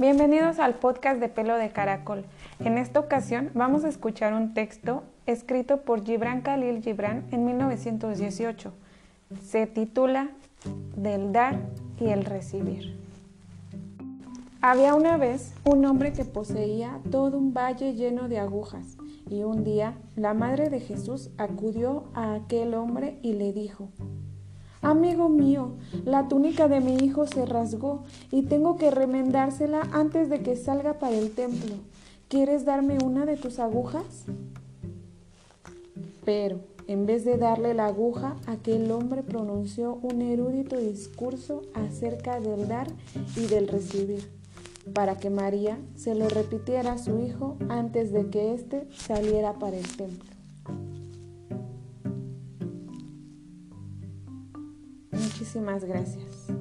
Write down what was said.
Bienvenidos al podcast de Pelo de Caracol. En esta ocasión vamos a escuchar un texto escrito por Gibran Khalil Gibran en 1918. Se titula Del dar y el recibir. Había una vez un hombre que poseía todo un valle lleno de agujas y un día la madre de Jesús acudió a aquel hombre y le dijo, Amigo mío, la túnica de mi hijo se rasgó y tengo que remendársela antes de que salga para el templo. ¿Quieres darme una de tus agujas? Pero, en vez de darle la aguja, aquel hombre pronunció un erudito discurso acerca del dar y del recibir, para que María se lo repitiera a su hijo antes de que éste saliera para el templo. Muchísimas gracias.